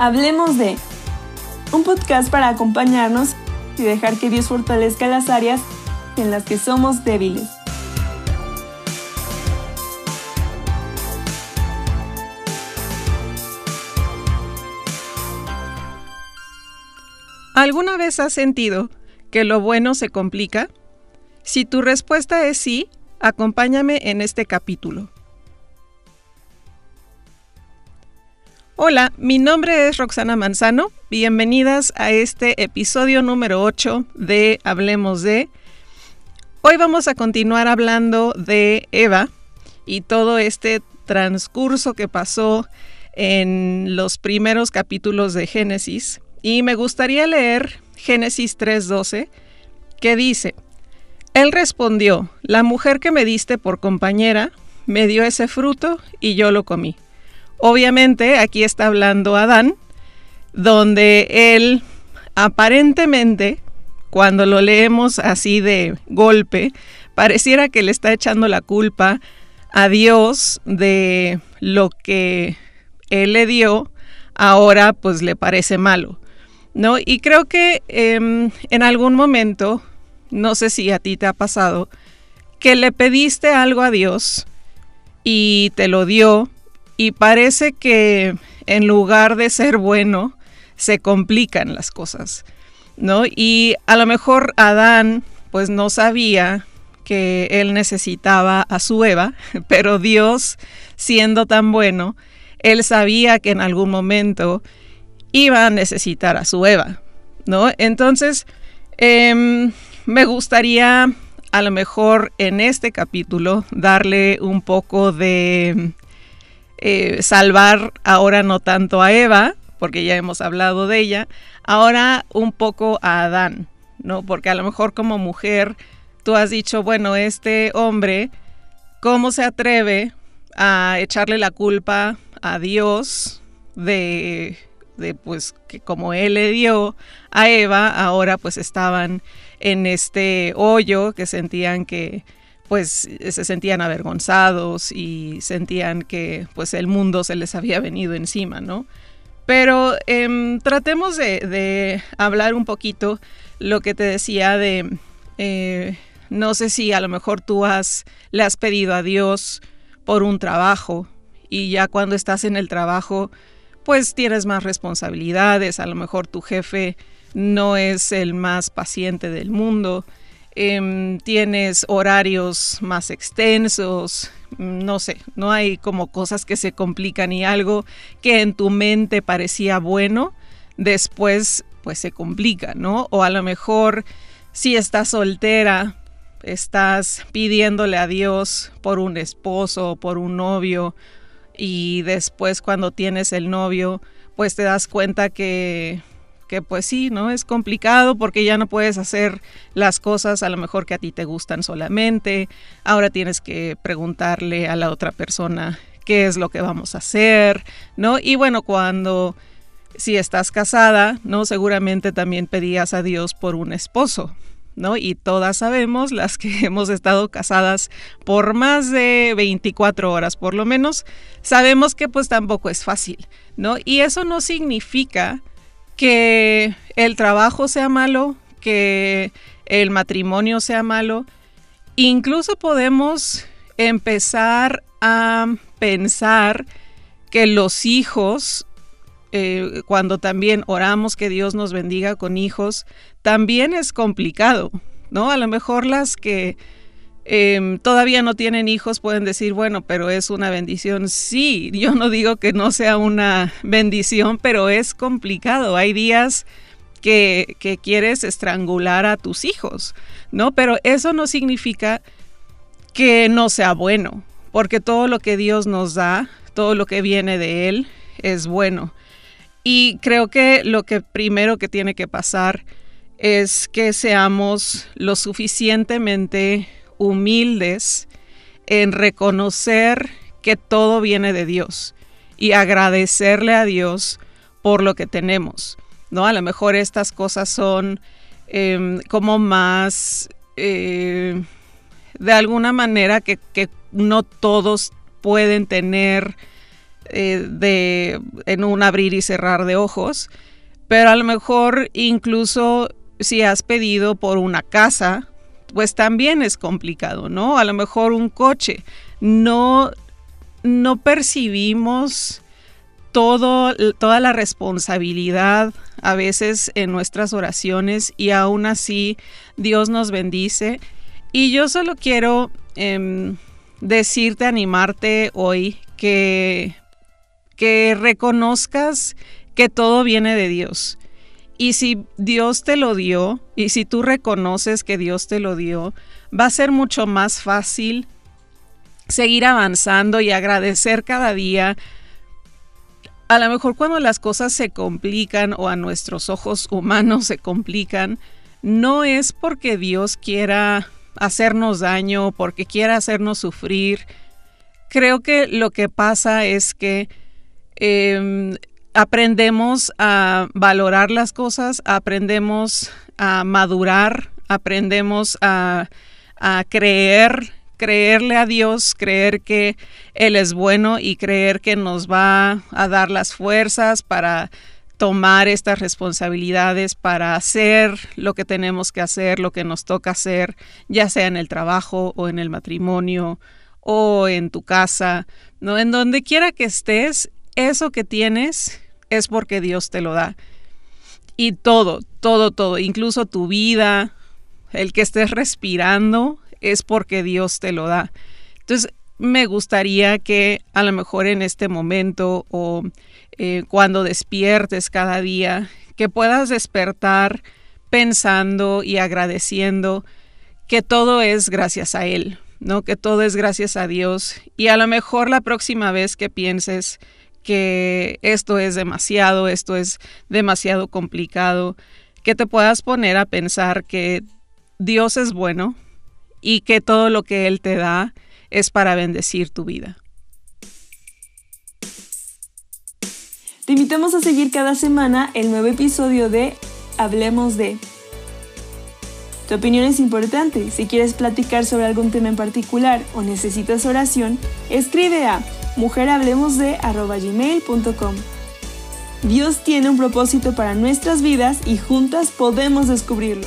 Hablemos de un podcast para acompañarnos y dejar que Dios fortalezca las áreas en las que somos débiles. ¿Alguna vez has sentido que lo bueno se complica? Si tu respuesta es sí, acompáñame en este capítulo. Hola, mi nombre es Roxana Manzano. Bienvenidas a este episodio número 8 de Hablemos de. Hoy vamos a continuar hablando de Eva y todo este transcurso que pasó en los primeros capítulos de Génesis. Y me gustaría leer Génesis 3:12, que dice, Él respondió, la mujer que me diste por compañera me dio ese fruto y yo lo comí. Obviamente aquí está hablando Adán, donde él aparentemente, cuando lo leemos así de golpe, pareciera que le está echando la culpa a Dios de lo que él le dio, ahora pues le parece malo. ¿No? Y creo que em, en algún momento, no sé si a ti te ha pasado, que le pediste algo a Dios y te lo dio, y parece que en lugar de ser bueno, se complican las cosas, ¿no? Y a lo mejor Adán pues no sabía que él necesitaba a su Eva, pero Dios, siendo tan bueno, él sabía que en algún momento iba a necesitar a su Eva, ¿no? Entonces, em, me gustaría a lo mejor en este capítulo darle un poco de eh, salvar ahora no tanto a Eva, porque ya hemos hablado de ella, ahora un poco a Adán, ¿no? Porque a lo mejor como mujer tú has dicho, bueno, este hombre, ¿cómo se atreve a echarle la culpa a Dios de, de pues que como él le dio a Eva, ahora pues estaban en este hoyo que sentían que pues se sentían avergonzados y sentían que pues el mundo se les había venido encima, ¿no? Pero em, tratemos de, hablar un poquito lo que te decía de, eh, no sé si a lo mejor tú has, le has pedido a Dios por un trabajo y ya cuando estás en el trabajo pues tienes más responsabilidades, a lo mejor tu jefe no es el más paciente del mundo, Em, tienes horarios más extensos, mm, no sé, no hay como cosas que se complican y algo que en tu mente parecía bueno, después pues se complica, ¿no? O a lo mejor si estás soltera, estás pidiéndole a Dios por un esposo, por un novio, y después cuando tienes el novio, pues te das cuenta que que pues sí, ¿no? Es complicado porque ya no puedes hacer las cosas a lo mejor que a ti te gustan solamente. Ahora tienes que preguntarle a la otra persona qué es lo que vamos a hacer, ¿no? Y bueno, cuando si estás casada, ¿no? Seguramente también pedías a Dios por un esposo, ¿no? Y todas sabemos, las que hemos estado casadas por más de 24 horas por lo menos, sabemos que pues tampoco es fácil, ¿no? Y eso no significa que el trabajo sea malo, que el matrimonio sea malo. Incluso podemos empezar a pensar que los hijos, eh, cuando también oramos que Dios nos bendiga con hijos, también es complicado, ¿no? A lo mejor las que Em, todavía no tienen hijos pueden decir, bueno, pero es una bendición. Sí, yo no digo que no sea una bendición, pero es complicado. Hay días que, que quieres estrangular a tus hijos, ¿no? Pero eso no significa que no sea bueno, porque todo lo que Dios nos da, todo lo que viene de Él, es bueno. Y creo que lo que primero que tiene que pasar es que seamos lo suficientemente humildes en reconocer que todo viene de Dios y agradecerle a Dios por lo que tenemos. ¿no? A lo mejor estas cosas son em, como más, eh, de alguna manera que, que, no todos pueden tener eh, de, en un abrir y cerrar de ojos, pero a lo mejor incluso si has pedido por una casa, pues también es complicado, ¿no? A lo mejor un coche. No, no percibimos todo, toda la responsabilidad a veces en nuestras oraciones y aún así Dios nos bendice. Y yo solo quiero em, decirte, animarte hoy que, que reconozcas que todo viene de Dios. Y si Dios te lo dio, y si tú reconoces que Dios te lo dio, va a ser mucho más fácil seguir avanzando y agradecer cada día. A lo mejor cuando las cosas se complican o a nuestros ojos humanos se complican, no es porque Dios quiera hacernos daño, porque quiera hacernos sufrir. Creo que lo que pasa es que em, aprendemos a valorar las cosas, aprendemos a madurar, aprendemos a, creer, creerle a Dios, creer que Él es bueno y creer que nos va a dar las fuerzas para tomar estas responsabilidades para hacer lo que tenemos que hacer, lo que nos toca hacer, ya sea en el trabajo o en el matrimonio o en tu casa, no en donde quiera que estés, eso que tienes es porque Dios te lo da. Y todo, todo, todo, incluso tu vida, el que estés respirando, es porque Dios te lo da. Entonces, me gustaría que a lo mejor en este momento o eh, cuando despiertes cada día, que puedas despertar pensando y agradeciendo que todo es gracias a Él, ¿no? Que todo es gracias a Dios. Y a lo mejor la próxima vez que pienses que esto es demasiado, esto es demasiado complicado, que te puedas poner a pensar que Dios es bueno y que todo lo que Él te da es para bendecir tu vida. Te invitamos a seguir cada semana el nuevo episodio de Hablemos de. Tu opinión es importante. Si quieres platicar sobre algún tema en particular o necesitas oración, escribe a mujerhablemosde.gmail.com. Dios tiene un propósito para nuestras vidas y juntas podemos descubrirlo.